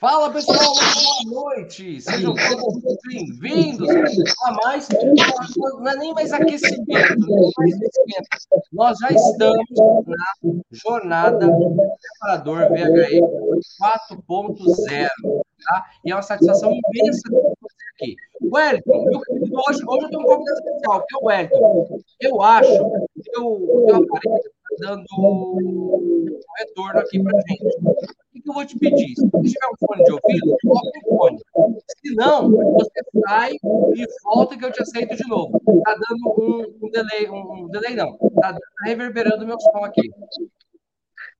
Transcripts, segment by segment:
Fala pessoal, boa noite! Sejam todos bem-vindos a mais. Não é nem mais aquecimento, não é mais aquecimento. Nós já estamos na jornada do preparador VHE 4.0, tá? E é uma satisfação imensa ter você aqui. Wellington, hoje, hoje eu tenho um convidado especial, que é o Wellington. Eu acho que o teu aparelho está dando um retorno aqui para gente que eu vou te pedir? Se você tiver um fone de ouvido, coloque o fone. Se não, você sai e volta que eu te aceito de novo. Tá dando um, um delay, um, um, delay não. Tá, tá reverberando meu som aqui.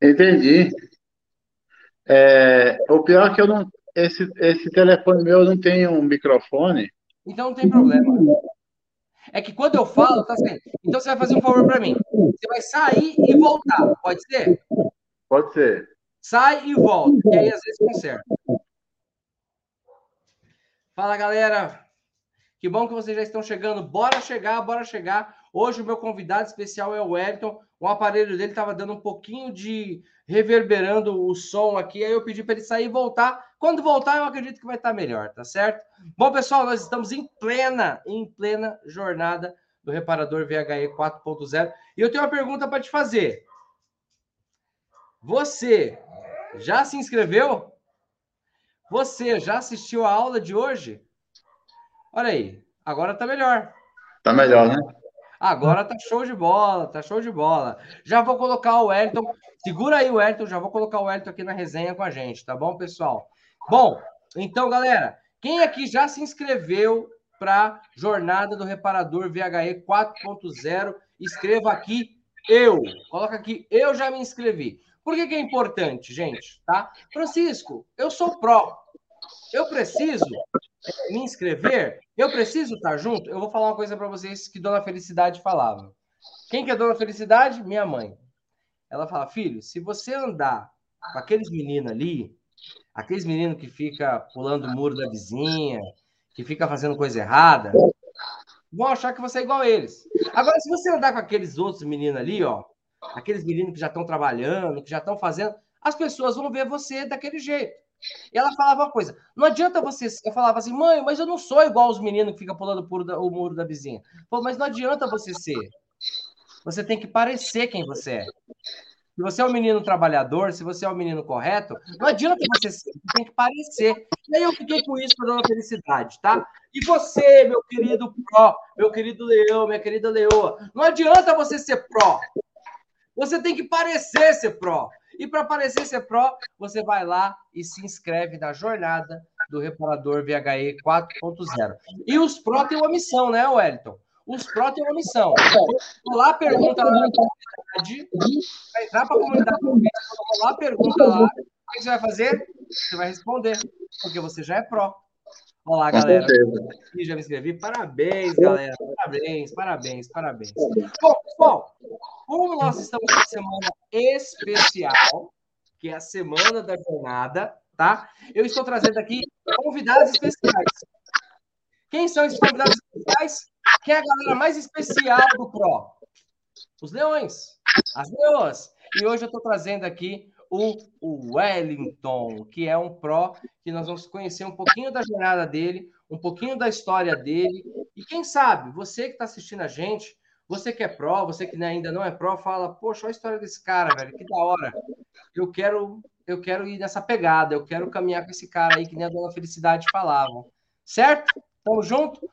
Entendi. É, o pior é que eu não. Esse, esse telefone meu não tem um microfone. Então não tem problema. É que quando eu falo, tá assim. Então você vai fazer um favor para mim. Você vai sair e voltar. Pode ser? Pode ser. Sai e volta, que aí às vezes conserta. Fala, galera. Que bom que vocês já estão chegando. Bora chegar, bora chegar. Hoje o meu convidado especial é o Wellington. O aparelho dele estava dando um pouquinho de reverberando o som aqui. Aí eu pedi para ele sair e voltar. Quando voltar, eu acredito que vai estar melhor, tá certo? Bom, pessoal, nós estamos em plena, em plena jornada do reparador VHE 4.0. E eu tenho uma pergunta para te fazer. Você já se inscreveu? Você já assistiu a aula de hoje? Olha aí, agora tá melhor. Tá melhor, né? Agora tá show de bola, tá show de bola. Já vou colocar o Wellington. Segura aí o Wellington, já vou colocar o Wellington aqui na resenha com a gente, tá bom, pessoal? Bom, então, galera, quem aqui já se inscreveu para Jornada do Reparador VHE 4.0? Escreva aqui eu. Coloca aqui, eu já me inscrevi. Por que, que é importante, gente? Tá? Francisco, eu sou pró. Eu preciso me inscrever? Eu preciso estar junto? Eu vou falar uma coisa para vocês que Dona Felicidade falava. Quem que é Dona Felicidade? Minha mãe. Ela fala, filho, se você andar com aqueles meninos ali, aqueles meninos que fica pulando o muro da vizinha, que fica fazendo coisa errada, vão achar que você é igual a eles. Agora, se você andar com aqueles outros meninos ali, ó, aqueles meninos que já estão trabalhando, que já estão fazendo, as pessoas vão ver você daquele jeito. E ela falava uma coisa: não adianta você. Eu falava assim, mãe, mas eu não sou igual os meninos que ficam pulando o muro da vizinha. Mas não adianta você ser. Você tem que parecer quem você é. Se você é um menino trabalhador, se você é um menino correto, não adianta você ser, você tem que parecer. E aí eu fiquei com isso para dona felicidade, tá? E você, meu querido pró, meu querido leão, minha querida leoa, não adianta você ser pró. Você tem que parecer ser pró. E para parecer ser pró, você vai lá e se inscreve na jornada do reparador VHE 4.0. E os pró têm uma missão, né, Wellington? Os pró têm uma missão. lá, pergunta lá na comunidade, vai entrar para a comunidade, lá, pergunta lá, o que você vai fazer? Você vai responder, porque você já é pró. Olá, galera. E já me inscrevi. Parabéns, galera. Parabéns, parabéns, parabéns. Bom, pessoal, como nós estamos numa semana especial, que é a semana da jornada, tá? Eu estou trazendo aqui convidados especiais. Quem são esses convidados especiais? Quem é a galera mais especial do PRO? Os leões, as leoas. E hoje eu estou trazendo aqui o Wellington, que é um pró que nós vamos conhecer um pouquinho da jornada dele, um pouquinho da história dele. E quem sabe, você que está assistindo a gente, você que é pró, você que ainda não é pró, fala, poxa, olha a história desse cara, velho, que da hora. Eu quero, eu quero ir nessa pegada, eu quero caminhar com esse cara aí, que nem a Dona Felicidade falava. Certo? Tamo junto?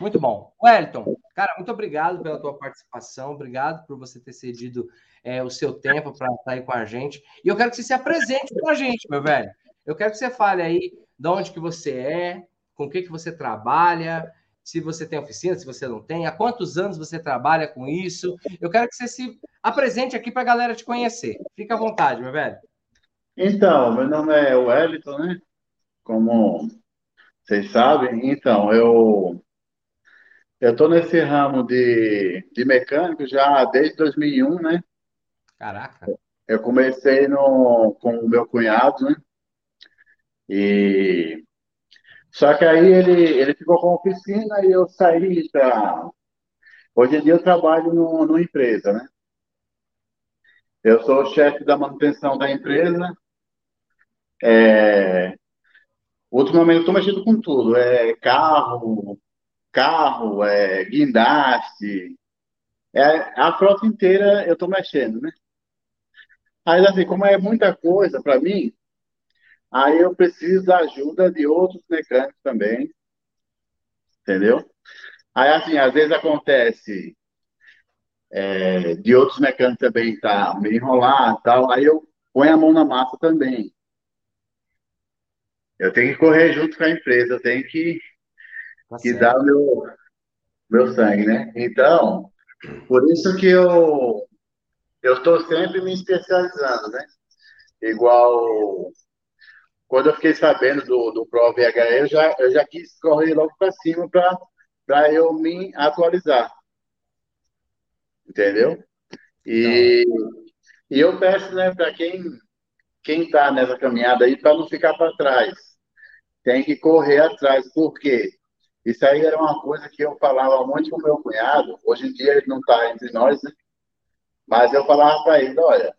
Muito bom. Wellington, cara, muito obrigado pela tua participação, obrigado por você ter cedido é, o seu tempo para estar aí com a gente. E eu quero que você se apresente para a gente, meu velho. Eu quero que você fale aí de onde que você é, com o que, que você trabalha, se você tem oficina, se você não tem, há quantos anos você trabalha com isso. Eu quero que você se apresente aqui para a galera te conhecer. Fica à vontade, meu velho. Então, meu nome é Wellington, né? Como vocês sabem, então, eu eu estou nesse ramo de, de mecânico já desde 2001, né? Caraca. Eu comecei no, com o meu cunhado, né? E só que aí ele, ele ficou com a oficina e eu saí para. Hoje em dia eu trabalho no, numa empresa, né? Eu sou o chefe da manutenção da empresa. É, ultimamente eu estou mexendo com tudo. É carro, carro, é guindaste. É, a frota inteira eu estou mexendo, né? Mas assim, como é muita coisa para mim, aí eu preciso da ajuda de outros mecânicos também. Entendeu? Aí assim, às vezes acontece é, de outros mecânicos também tá meio enrolado tal, aí eu ponho a mão na massa também. Eu tenho que correr junto com a empresa, eu tenho que, tá que dar o meu, meu sangue, né? Então, por isso que eu eu estou sempre me especializando, né? Igual quando eu fiquei sabendo do, do Pro eu já, eu já quis correr logo para cima para eu me atualizar. Entendeu? E, e eu peço né, para quem quem está nessa caminhada aí para não ficar para trás. Tem que correr atrás. Por quê? Isso aí era uma coisa que eu falava muito com meu cunhado. Hoje em dia ele não está entre nós, né? Mas eu falava para ele, olha,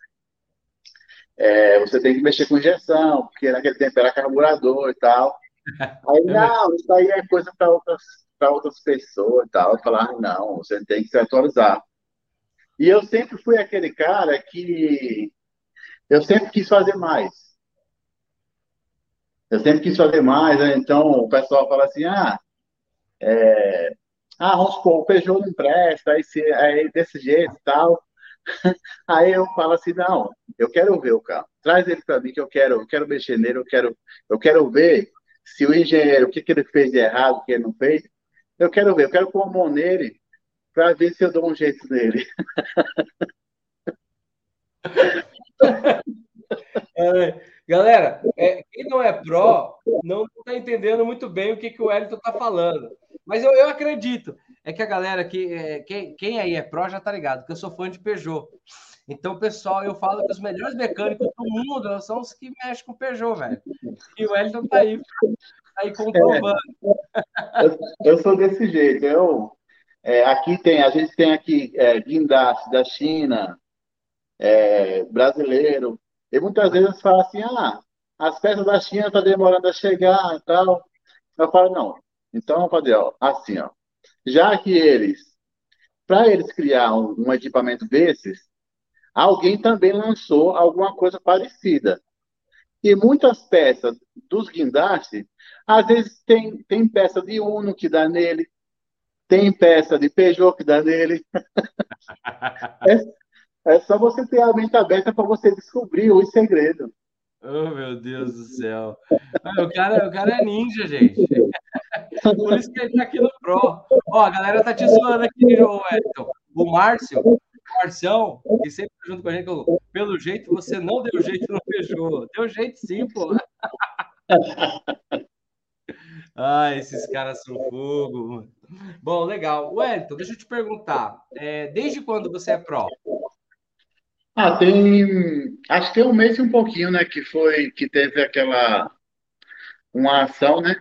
é, você tem que mexer com injeção, porque naquele tempo era carburador e tal. Aí, não, isso aí é coisa para outras, outras pessoas e tal. Eu falava, não, você tem que se atualizar. E eu sempre fui aquele cara que eu sempre quis fazer mais. Eu sempre quis fazer mais, né? então o pessoal fala assim, ah, é, ah, vamos supor, o Peugeot não presta, aí, se, aí desse jeito e tal. Aí eu falo assim, não, eu quero ver o carro. Traz ele para mim que eu quero, eu quero mexer nele, eu quero, eu quero ver se o engenheiro, o que, que ele fez de errado, o que ele não fez. Eu quero ver, eu quero pôr a mão nele para ver se eu dou um jeito nele. É, galera, é, quem não é pró não está entendendo muito bem o que, que o Wellington está falando. Mas eu, eu acredito. É que a galera que. É, quem, quem aí é pró já tá ligado, que eu sou fã de Peugeot. Então, pessoal, eu falo que os melhores mecânicos do mundo são os que mexem com Peugeot, velho. E o Wellington tá aí, tá aí comprovando. É, eu, eu, sou desse jeito. Eu, é, aqui tem, a gente tem aqui é, guindaste da China, é, brasileiro. E muitas vezes fala assim, ah, as peças da China estão tá demorando a chegar e tal. Eu falo, não. Então, fazer ó, assim, ó. Já que eles, para eles criar um, um equipamento desses, alguém também lançou alguma coisa parecida. E muitas peças dos guindastes, às vezes tem, tem peça de Uno que dá nele, tem peça de Peugeot que dá nele. é, é, só você ter a mente aberta para você descobrir os segredos. Oh, meu Deus do céu. O cara, o cara é ninja, gente. Por isso que ele tá aqui no Pro. Ó, a galera tá te zoando aqui, o Edson. O Márcio, o Marcião, que sempre tá junto com a gente, pelo jeito você não deu jeito no Peugeot. Deu jeito sim, pô. Ah, esses caras são fogo. Bom, legal. Wellington, deixa eu te perguntar. É, desde quando você é pró? Ah, tem. Acho que tem um mês e um pouquinho, né? Que foi que teve aquela. Uma ação, né?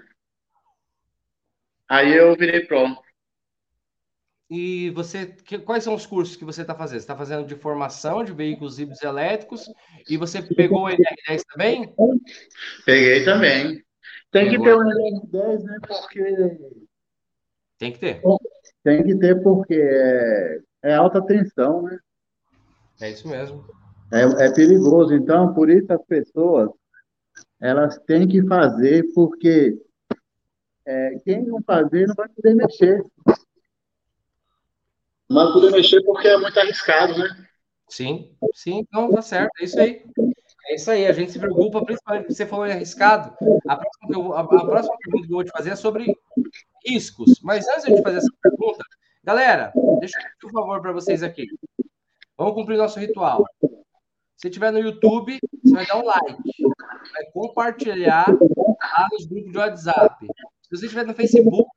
Aí eu virei pró. E você, que, quais são os cursos que você está fazendo? Você está fazendo de formação de veículos híbridos elétricos e você pegou o NR10 também? Peguei também. Tem pegou. que ter o NR10, né? Porque. Tem que ter. Tem que ter porque é, é alta tensão, né? É isso mesmo. É, é perigoso. Então, por isso as pessoas elas têm que fazer, porque é, quem não fazer não vai poder mexer. Não vai poder mexer porque é muito arriscado, né? Sim, sim, então tá certo, é isso aí. É isso aí, a gente se preocupa, principalmente você falou em arriscado. A próxima, eu, a, a próxima pergunta que eu vou te fazer é sobre riscos. Mas antes de eu te fazer essa pergunta, galera, deixa eu pedir um favor para vocês aqui. Vamos cumprir nosso ritual. Se estiver no YouTube, você vai dar um like, vai compartilhar lá nos grupos de WhatsApp. Se você estiver no Facebook,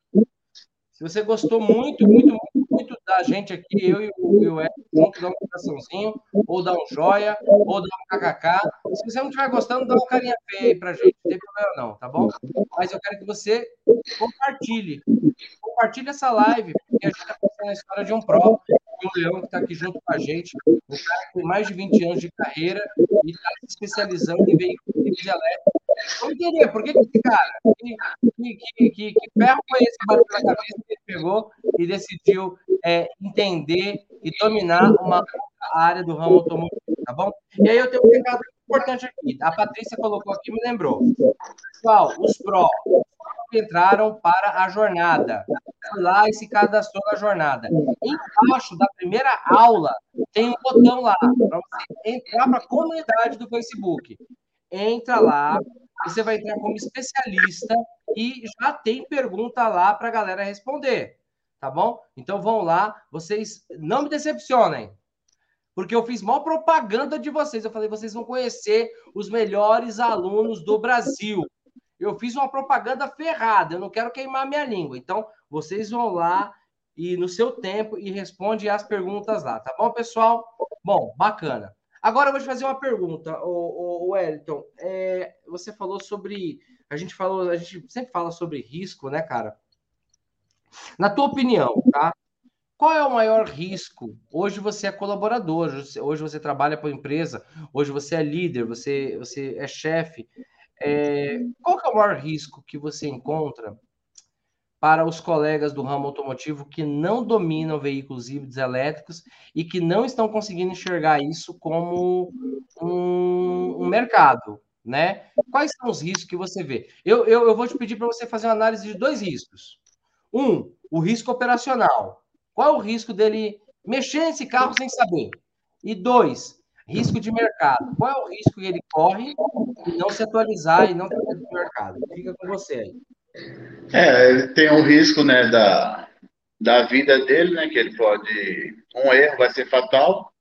se você gostou muito, muito, muito, muito da gente aqui, eu e o, Ed, junto, dá um coraçãozinho, ou dá um joia, ou dá um kkk. Se você não estiver gostando, dá uma carinha feia aí pra gente, não tem problema não, tá bom? Mas eu quero que você compartilhe. Compartilhe essa live, porque a gente está contando a história de um o Leão que está aqui junto com a gente, um cara com mais de 20 anos de carreira e está se especializando em veículos elétricos Vamos entender por que, que esse cara, que, que, que, que ferro foi esse que bateu na cabeça que ele pegou e decidiu é, entender e dominar uma área do ramo automotivo, tá bom? E aí eu tenho um recado importante aqui. A Patrícia colocou aqui, me lembrou. Pessoal, os pró entraram para a jornada. Foi lá e se cadastrou na jornada. Embaixo da primeira aula tem um botão lá para você entrar para a comunidade do Facebook. Entra lá, você vai entrar como especialista e já tem pergunta lá para a galera responder. Tá bom? Então vão lá, vocês não me decepcionem porque eu fiz maior propaganda de vocês. Eu falei, vocês vão conhecer os melhores alunos do Brasil. Eu fiz uma propaganda ferrada, eu não quero queimar minha língua. Então, vocês vão lá e no seu tempo e responde as perguntas lá, tá bom, pessoal? Bom, bacana. Agora eu vou te fazer uma pergunta, o, Wellington. É, você falou sobre. A gente falou, a gente sempre fala sobre risco, né, cara? Na tua opinião, tá? Qual é o maior risco? Hoje você é colaborador, hoje você trabalha para empresa, hoje você é líder, você, você é chefe. É, qual é o maior risco que você encontra para os colegas do ramo automotivo que não dominam veículos híbridos elétricos e que não estão conseguindo enxergar isso como um, um mercado, né? Quais são os riscos que você vê? Eu, eu, eu vou te pedir para você fazer uma análise de dois riscos. Um, o risco operacional. Qual é o risco dele mexer nesse carro sem saber? E dois, risco de mercado. Qual é o risco que ele corre e não se atualizar e não ter no mercado? Fica com você aí. É, tem um risco, né, da, da vida dele, né, que ele pode, um erro vai ser fatal.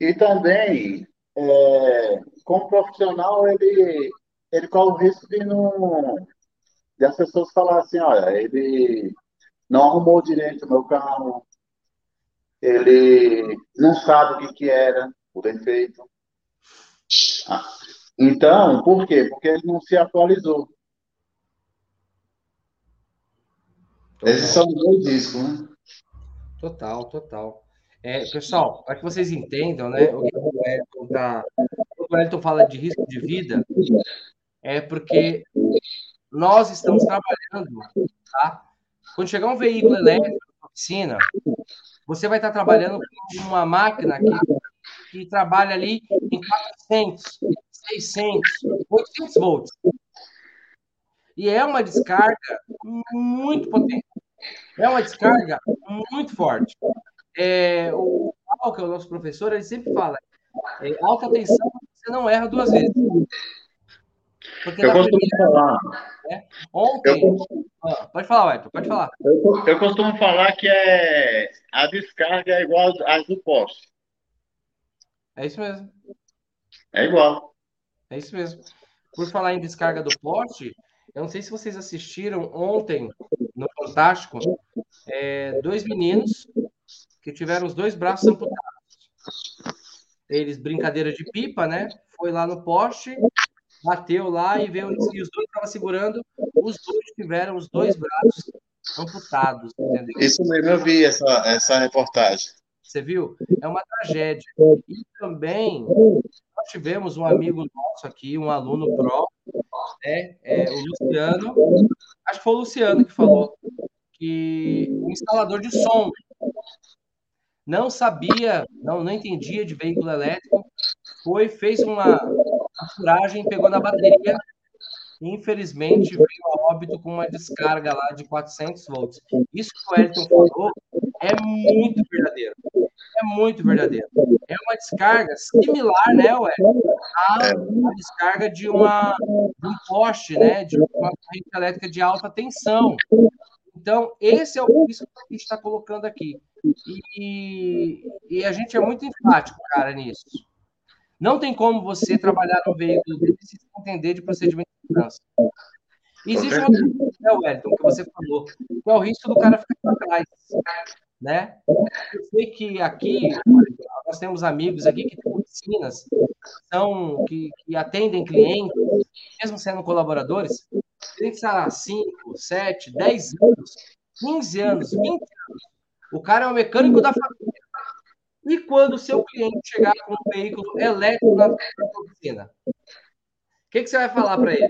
E também, é, como profissional, ele, ele corre o risco de não, de as pessoas falarem assim, olha, ele não arrumou direito o meu carro, ele não sabe o que, que era o defeito. Ah, então, por quê? Porque ele não se atualizou. Total. Esses são dois discos, né? Total, total. É, pessoal, para que vocês entendam, né, o que o Elton tá, o Elton fala de risco de vida, é porque nós estamos trabalhando, tá? Quando chegar um veículo elétrico na oficina, você vai estar trabalhando com uma máquina que, que trabalha ali em 400, 600, 800 volts. E é uma descarga muito potente. É uma descarga muito forte. É, o Paulo, que é o nosso professor, ele sempre fala: é, alta tensão, você não erra duas vezes. Porque eu costumo primeira, falar. Né? Ontem. Eu, ah, pode falar, Wellington, pode falar. Eu, eu, costumo falar que é, a descarga é igual às do poste. É isso mesmo. É igual. É isso mesmo. Por falar em descarga do poste, eu não sei se vocês assistiram ontem no Fantástico, é, dois meninos que tiveram os dois braços amputados. Eles, brincadeira de pipa, né? Foi lá no poste, bateu lá e veio e os dois estavam segurando, os dois tiveram os dois braços amputados, entendeu? Isso mesmo, eu vi essa, essa reportagem. Você viu? É uma tragédia. E também nós tivemos um amigo nosso aqui, um aluno pró, né? É, o Luciano, acho que foi o Luciano que falou que o instalador de som não sabia, não, não entendia de veículo elétrico, foi, fez uma, furagem, pegou na bateria e, infelizmente, veio a óbito com uma descarga lá de 400 volts. Isso que o Elton falou é muito verdadeiro. É muito verdadeiro. É uma descarga similar, né, Wellington, à descarga de, uma, de um poste, né, de uma corrente elétrica de alta tensão. Então, esse é o risco que a gente está colocando aqui. E, e, a gente é muito enfático, cara, nisso. Não tem como você trabalhar no veículo sem entender de procedimento de segurança. Existe uma coisa, né, Wellington, que você falou, que é o risco do cara ficar para trás. Né? Eu sei que aqui nós temos amigos aqui que têm oficinas, são, que, que atendem clientes, mesmo sendo colaboradores, tem que estar 5, 7, 10 anos, 15 anos, 20 anos. O cara é o mecânico da família. E quando o seu cliente chegar com um veículo elétrico na oficina? que, que você vai falar para ele?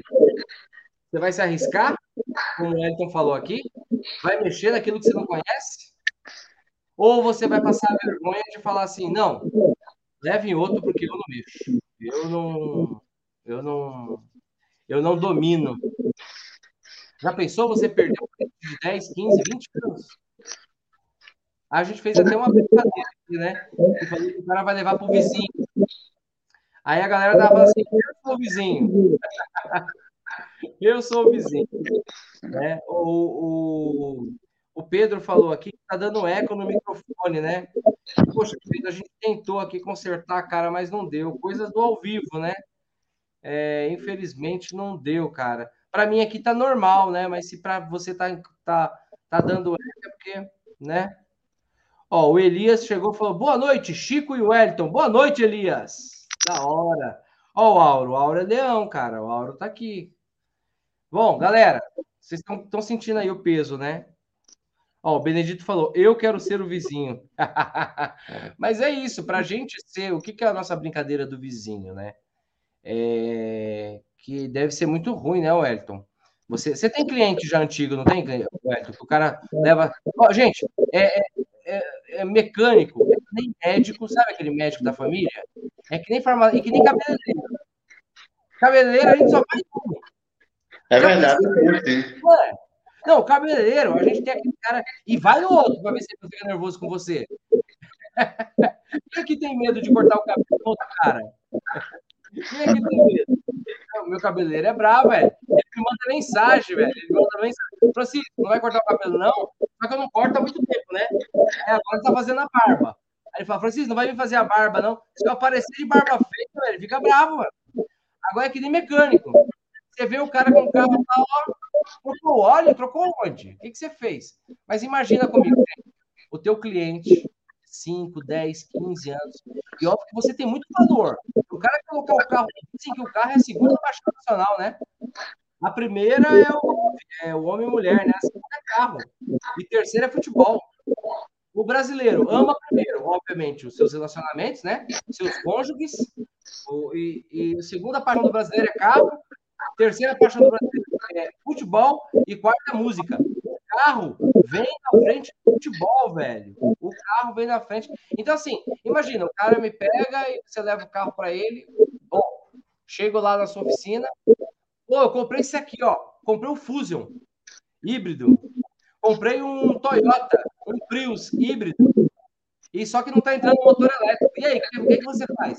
Você vai se arriscar, como o Elton falou aqui? Vai mexer naquilo que você não conhece? Ou você vai passar a vergonha de falar assim, não, leve outro porque eu não mexo. Eu não, eu não, eu não domino. Já pensou você perder um de 10, 15, 20 anos? A gente fez até uma brincadeira né? Que falou que o cara vai levar pro vizinho. Aí a galera tava assim, eu sou o vizinho. eu sou o vizinho. Né? O, o, o Pedro falou aqui que tá dando eco no microfone, né? Poxa, Pedro, a gente tentou aqui consertar, cara, mas não deu. Coisas do ao vivo, né? É, infelizmente não deu, cara. Para mim aqui tá normal, né? Mas se para você tá, tá, tá dando eco é porque, né? Ó, o Elias chegou e falou: boa noite, Chico e Wellington. Boa noite, Elias. Da hora. Ó, o Auro. O Auro é leão, cara. O Auro tá aqui. Bom, galera, vocês estão sentindo aí o peso, né? Ó, o Benedito falou: eu quero ser o vizinho. Mas é isso, para a gente ser. O que, que é a nossa brincadeira do vizinho, né? É... Que deve ser muito ruim, né, Wellington? Você, você tem cliente já antigo, não tem, Wellington? Que o cara leva. Ó, gente, é, é, é, é mecânico, é nem médico, sabe aquele médico da família? É que nem farmácia, é que nem cabeleireiro. Cabeleireiro a gente só faz tudo. É verdade. É. Não, cabeleireiro, a gente tem aquele cara. E vai outro para ver se ele fica nervoso com você. Quem é que tem medo de cortar o cabelo do outro cara? Quem é que tem medo? O meu cabeleireiro é bravo, velho. Ele me manda mensagem, velho. Ele me manda mensagem. Francisco, não vai cortar o cabelo, não? Só que eu não corto há muito tempo, né? É, agora tá fazendo a barba. Aí ele fala, Francisco, não vai vir fazer a barba, não. Se eu aparecer de barba feita, velho, fica bravo, mano. Agora é que nem mecânico. Você vê o cara com o carro lá, ó, trocou óleo, trocou onde? O que, que você fez? Mas imagina comigo, o teu cliente, 5, 10, 15 anos, e óbvio que você tem muito valor. O cara que colocou o carro, dizem que o carro é a segunda paixão nacional, né? A primeira é o, é o homem e mulher, né? A segunda é carro. E terceira é futebol. O brasileiro ama primeiro, obviamente, os seus relacionamentos, né? Seus cônjuges. O, e, e a segunda paixão do brasileiro é carro. Terceira paixão do brasileiro é futebol. E quarta, música. O carro vem na frente do futebol, velho. O carro vem na frente. Então, assim, imagina, o cara me pega e você leva o carro para ele. Bom, chego lá na sua oficina. Pô, eu comprei esse aqui, ó. Comprei o Fusion híbrido. Comprei um Toyota, um Prius híbrido, e só que não está entrando motor elétrico. E aí, o que, que você faz?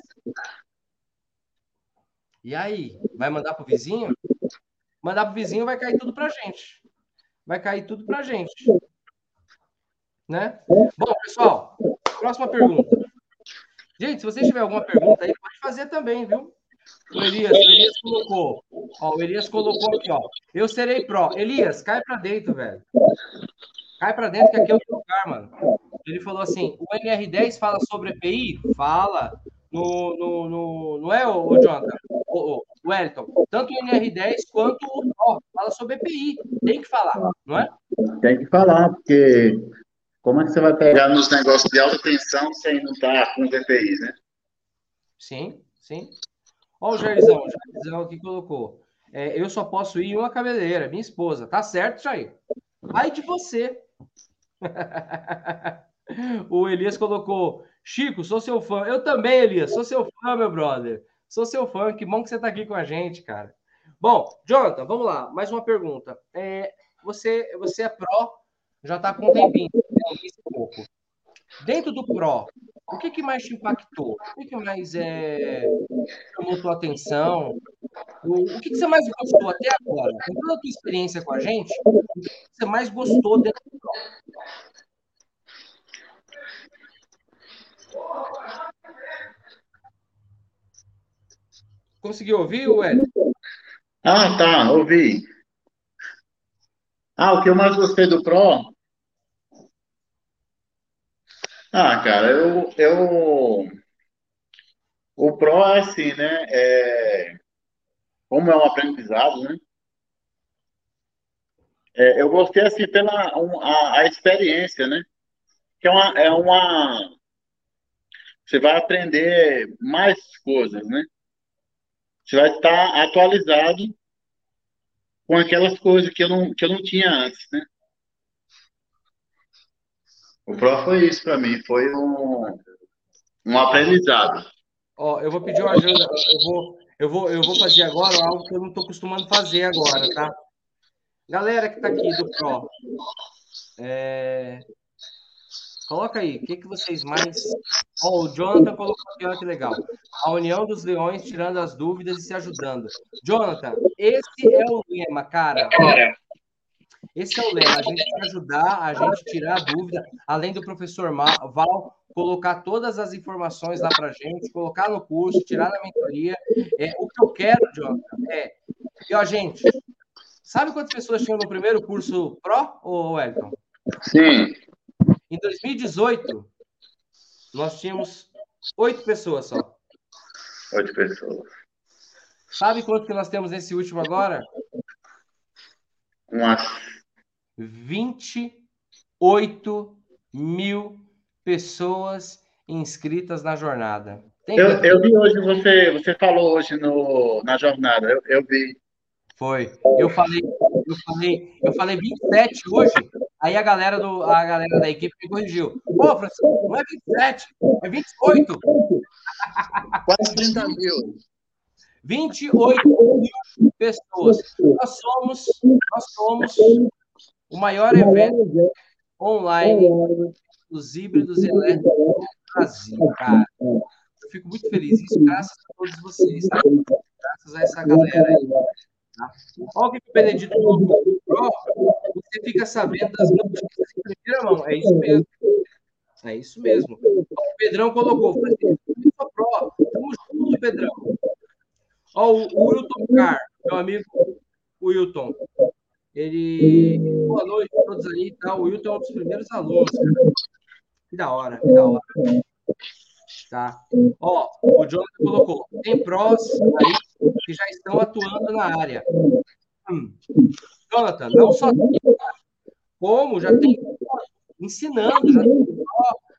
E aí, vai mandar para o vizinho? Mandar para o vizinho vai cair tudo para gente. Vai cair tudo para gente. Né? Bom, pessoal, próxima pergunta. Gente, se vocês tiverem alguma pergunta aí, pode fazer também, viu? O Elias, o Elias colocou. Ó, o Elias colocou aqui, ó. Eu serei pró. Elias, cai para dentro, velho. Cai para dentro que aqui é o lugar, mano. Ele falou assim: o NR10 fala sobre EPI? Fala. No, no, no, não é, o, Jonathan? O, o, Wellington. Tanto o NR10 quanto o Pro fala sobre EPI. Tem que falar, não é? Tem que falar, porque como é que você vai pegar nos negócios de alta tensão sem não estar tá com os EPIs, né? Sim, sim. Olha o Jairzão, o Jairzão aqui colocou. É, eu só posso ir em uma cabeleireira, minha esposa. Tá certo, Jair? Ai de você. o Elias colocou: Chico, sou seu fã. Eu também, Elias, sou seu fã, meu brother. Sou seu fã. Que bom que você tá aqui com a gente, cara. Bom, Jonathan, vamos lá. Mais uma pergunta. É, você, você é pró, já tá com um tempinho, um pouco. Dentro do pró, o que, que mais te impactou? O que, que mais é, chamou tua atenção? O, o que, que você mais gostou até agora? Com toda a tua experiência com a gente, o que, que você mais gostou dentro do Conseguiu ouvir, Hélio? Ah, tá, ouvi. Ah, o que eu mais gostei do Pro ah, cara, eu, eu... O Pro é assim, né? É... Como é um aprendizado, né? É, eu gostei assim pela um, a, a, experiência, né? Que é uma, é uma... Você vai aprender mais coisas, né? Você vai estar atualizado com aquelas coisas que eu não, que eu não tinha antes, né? O Pro foi isso para mim, foi um, um aprendizado. Ó, eu vou pedir uma ajuda, eu vou, eu vou, eu vou fazer agora algo que eu não estou acostumando fazer agora, tá? Galera que está aqui do Pro, é... coloca aí, o que, que vocês mais. Ó, o Jonathan colocou aqui, olha que legal. A união dos leões tirando as dúvidas e se ajudando. Jonathan, esse é o lema, cara. Esse é o lema, a gente ajudar, a gente tirar a dúvida, além do professor Val colocar todas as informações lá para gente, colocar no curso, tirar na mentoria. É, o que eu quero, Jonathan, é. E, ó, gente, sabe quantas pessoas tinham no primeiro curso Pro, ou Wellington? Sim. Em 2018, nós tínhamos oito pessoas só. Oito pessoas. Sabe quanto que nós temos nesse último agora? Umas 28 mil pessoas inscritas na jornada. Eu, eu, vi hoje, você, você falou hoje no, na jornada, eu, eu vi. Foi. Eu falei, eu falei, eu falei 27 hoje, aí a galera, do, a galera da equipe me corrigiu. Pô, Francisco, não é 27, é 28. Quase 30 mil. 28 mil pessoas. Nós somos, nós somos o maior evento online dos híbridos elétricos do Brasil, cara. Eu fico muito feliz. Isso graças a todos vocês, tá? Graças a essa galera aí. Tá? Olha o que o Benedito colocou. Você fica sabendo das notícias em primeira mão. É isso mesmo. É isso mesmo. O Pedrão colocou. Pro, tamo junto, Pedrão. Olha o Wilton Car, meu amigo Wilton. Ele. Boa noite a todos aí. Tá? O Wilton é um dos primeiros alunos. Que da hora, que da hora. Tá. Ó, o Jonathan colocou. Tem prós aí que já estão atuando na área. Hum. Jonathan, não só como já tem ensinando, já tem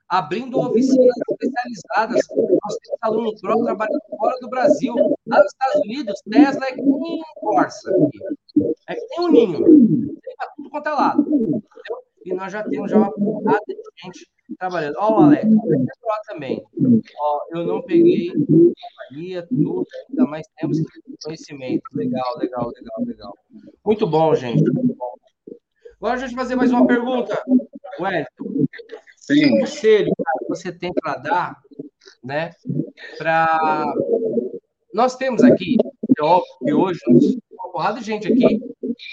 abrindo oficinas especializadas. Nós temos alunos pró trabalhando fora do Brasil. Lá nos Estados Unidos, Tesla é que nem Corsa. É que nem um ninho. Tem para tudo quanto é lado. Entendeu? E nós já temos já uma porrada de gente trabalhando. Ó, o Alex, lá também. Ó, eu não peguei companhia, tudo, ainda mais temos conhecimento. Legal, legal, legal, legal. Muito bom, gente. Muito bom. Agora a gente fazer mais uma pergunta. Wellington, Sim. Que conselho que você tem para dar, né? Para nós temos aqui, é óbvio que hoje uma porrada de gente aqui,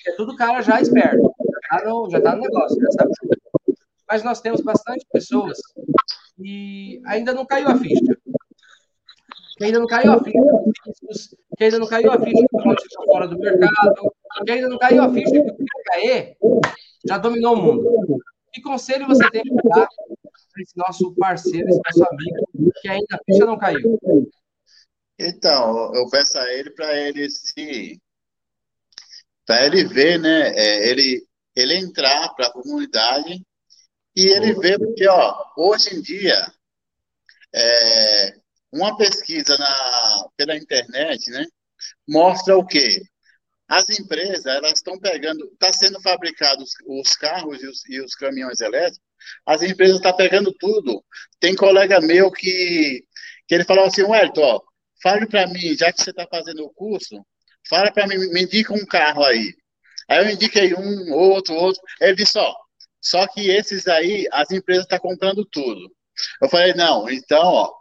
é tudo cara já esperto, já tá no, já tá no negócio, já sabe. Mas nós temos bastante pessoas que ainda não caiu a ficha. Que ainda não caiu a ficha, que ainda não caiu a ficha que o fora do mercado, que ainda não caiu a ficha que o cair já dominou o mundo. Que conselho você tem para dar para esse nosso parceiro, esse nosso amigo, que ainda a ficha não caiu? Então, eu peço a ele para ele se. para ele ver, né? É, ele, ele entrar para a comunidade e ele ver, porque, ó, hoje em dia, é, uma pesquisa na, pela internet, né? Mostra o quê? As empresas, elas estão pegando, está sendo fabricados os carros e os, e os caminhões elétricos, as empresas estão tá pegando tudo. Tem colega meu que, que ele falou assim, Wellington, ó, fale para mim, já que você está fazendo o curso, fala para mim, me indica um carro aí. Aí eu indiquei um, outro, outro. Ele disse, ó, só que esses aí, as empresas estão tá comprando tudo. Eu falei, não, então, ó,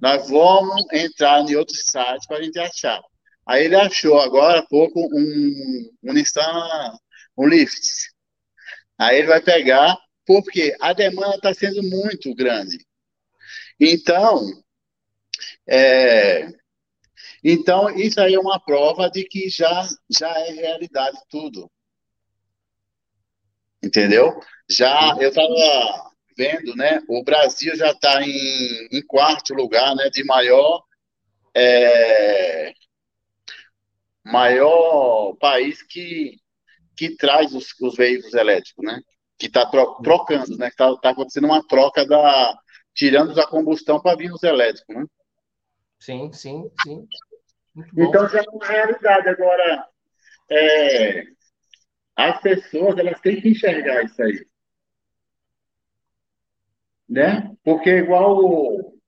nós vamos entrar em outros sites para a gente achar. Aí ele achou agora há pouco um, um Nissan, um Lift. Aí ele vai pegar, porque a demanda está sendo muito grande. Então, é, então, isso aí é uma prova de que já, já é realidade tudo. Entendeu? Já eu estava vendo, né? O Brasil já está em, em, quarto lugar, né? De maior é, maior país que, que traz os, os veículos elétricos, né? Que está tro, trocando, né? Que está tá acontecendo uma troca da tirando da combustão para vir os elétricos, né? Sim, sim, sim. Então já é uma realidade. Agora, é, as pessoas elas têm que enxergar isso aí. Né? Porque igual o,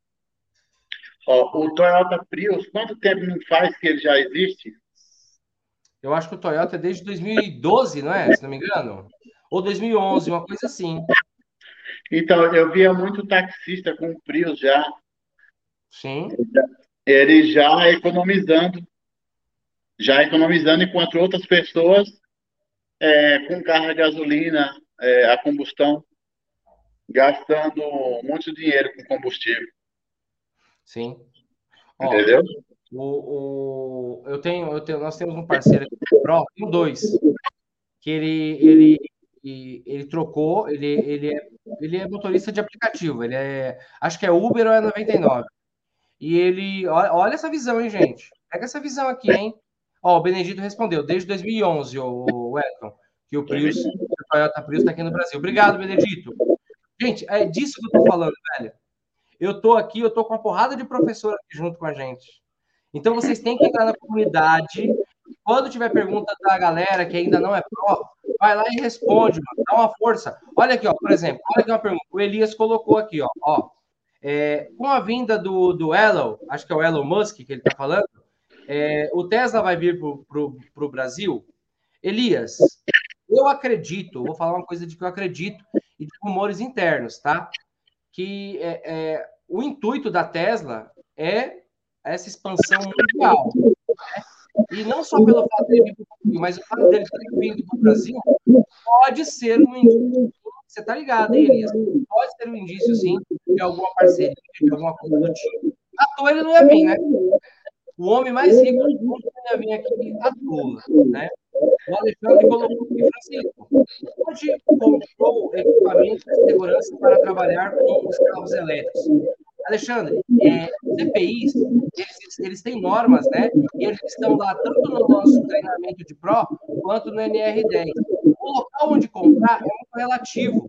ó, o Toyota Prius, quanto tempo não faz que ele já existe? Eu acho que o Toyota é desde 2012, não é? Se não me engano. Ou 2011, uma coisa assim. Então, eu via muito taxista com Prius já. Sim. Ele já economizando. Já economizando, enquanto outras pessoas é, com carro a gasolina, é, a combustão, gastando muito dinheiro com combustível. Sim. Ó, Entendeu? O, o, eu, tenho, eu tenho, nós temos um parceiro aqui, Pro, tem dois, que ele, ele, ele, trocou, ele, ele, é, ele é motorista de aplicativo, ele é, acho que é Uber ou é 99. E ele, olha, olha essa visão, hein, gente? Pega essa visão aqui, hein? Ó, o Benedito respondeu, desde 2011, o Elton, que o Prius, o Toyota Prius está aqui no Brasil. Obrigado, Benedito. Gente, é disso que eu tô falando, velho. Eu tô aqui, eu tô com uma porrada de professor aqui junto com a gente. Então vocês têm que entrar na comunidade. Quando tiver pergunta da galera que ainda não é pró, vai lá e responde, mano. Dá uma força. Olha aqui, ó, por exemplo, olha aqui uma pergunta. O Elias colocou aqui, ó. ó é, com a vinda do, do Elon, acho que é o Elon Musk que ele está falando, é, o Tesla vai vir para o Brasil? Elias, eu acredito, vou falar uma coisa de que eu acredito e de rumores internos, tá? Que é, é o intuito da Tesla é essa expansão mundial. Né? E não só pelo fato dele vir mas o fato dele ter vindo para o Brasil pode ser um indício. Você tá ligado, hein, Elias? Pode ser um indício, sim, de alguma parceria, de alguma coisa do tipo. À toa ele não ia vir, né? O homem mais rico do mundo não ia vir aqui à toa, né? O Alexandre colocou aqui, Francisco, onde comprou equipamentos de segurança para trabalhar com os carros elétricos? Alexandre, é, CPIs, eles, eles têm normas, né? E eles estão lá tanto no nosso treinamento de Pro, quanto no NR10. O local onde comprar é muito relativo,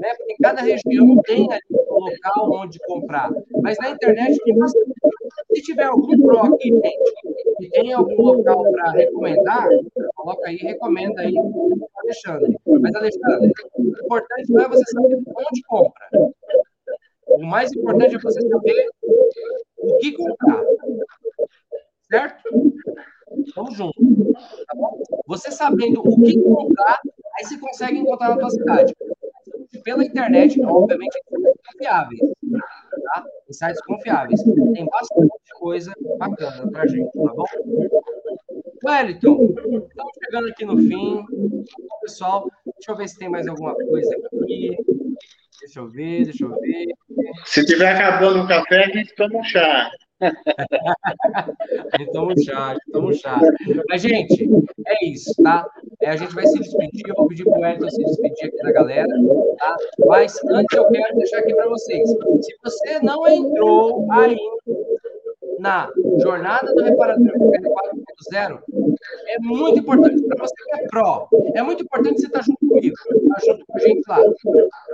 né? Porque cada região tem ali um local onde comprar. Mas na internet. Se tiver algum Pro aqui, gente, e tem algum local para recomendar, coloca aí, recomenda aí, Alexandre. Mas, Alexandre, o importante não é você saber onde compra. O mais importante é você saber o que comprar. Certo? Vamos junto. Tá bom? Você sabendo o que comprar, aí você consegue encontrar na tua cidade. Pela internet, obviamente, confiáveis. Tá? Em sites confiáveis. Tem bastante coisa bacana pra gente, tá bom? Wellington, estamos chegando aqui no fim. Pessoal, deixa eu ver se tem mais alguma coisa aqui. Deixa eu ver, deixa eu ver. Se tiver acabando o café, a gente toma um chá. a gente toma um chá, a gente toma um chá. Mas, gente, é isso, tá? É, a gente vai se despedir, eu vou pedir para o Wellington se despedir aqui da galera, tá? Mas antes eu quero deixar aqui para vocês. Se você não entrou ainda na jornada do reparador 4.0 é muito importante para você que é pró. É muito importante você estar junto comigo, estar junto com a gente lá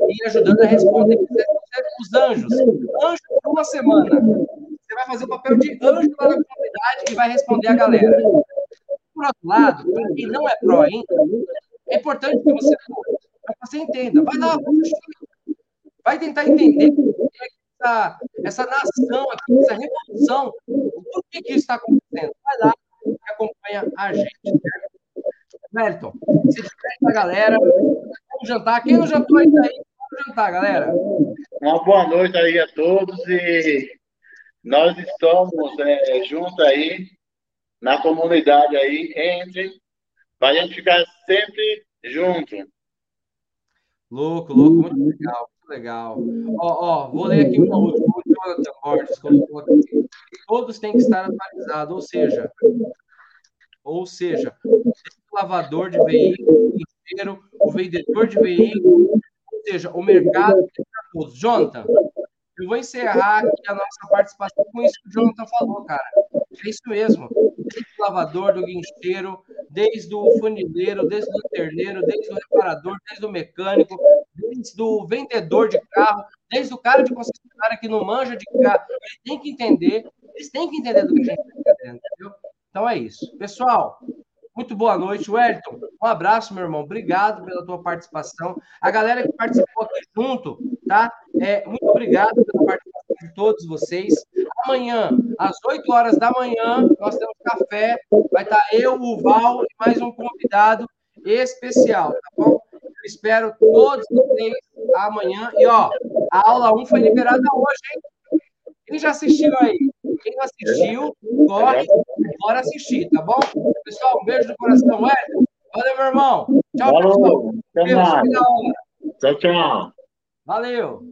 e ajudando a responder os anjos. Anjo por uma semana. Você vai fazer o papel de anjo lá na comunidade e vai responder a galera. Por outro lado, para quem não é pró ainda, é importante que você que você entenda. Vai lá, vai tentar entender essa, essa nação aqui, essa revolução, por que, que isso está acontecendo? Vai lá e acompanha a gente. Wellington, se despede da galera, vamos jantar. Quem não jantou ainda aí, vamos jantar, galera. Uma boa noite aí a todos e nós estamos é, juntos aí na comunidade aí, entre, para a gente ficar sempre junto. Louco, louco, muito legal legal. Ó, ó, vou ler aqui uma última. Todos têm que estar atualizados, ou seja, ou seja, o lavador de veículo, o vendedor de veículo, ou seja, o mercado para todos. Jonathan, eu vou encerrar aqui a nossa participação com isso que o Jonathan falou, cara. É isso mesmo. Desde o lavador, do guincheiro, desde o funileiro, desde o terneiro, desde o reparador, desde o mecânico, desde o vendedor de carro, desde o cara de concessionária que não manja de carro. Ele tem que entender, eles têm que entender do que a gente está entendeu? Então é isso. Pessoal, muito boa noite, Wellington. Um abraço, meu irmão. Obrigado pela tua participação. A galera que participou aqui junto, tá? É, muito obrigado pela participação de todos vocês. Amanhã, às 8 horas da manhã, nós temos café. Vai estar eu, o Val e mais um convidado especial, tá bom? Eu espero todos vocês amanhã. E, ó, a aula 1 foi liberada hoje, hein? Quem já assistiu aí? Quem não assistiu, corre, bora assistir, tá bom? Pessoal, um beijo do coração, Wellington. Valeu, meu irmão. Tchau, Falou. pessoal. Até mais. Tchau, tchau. Valeu.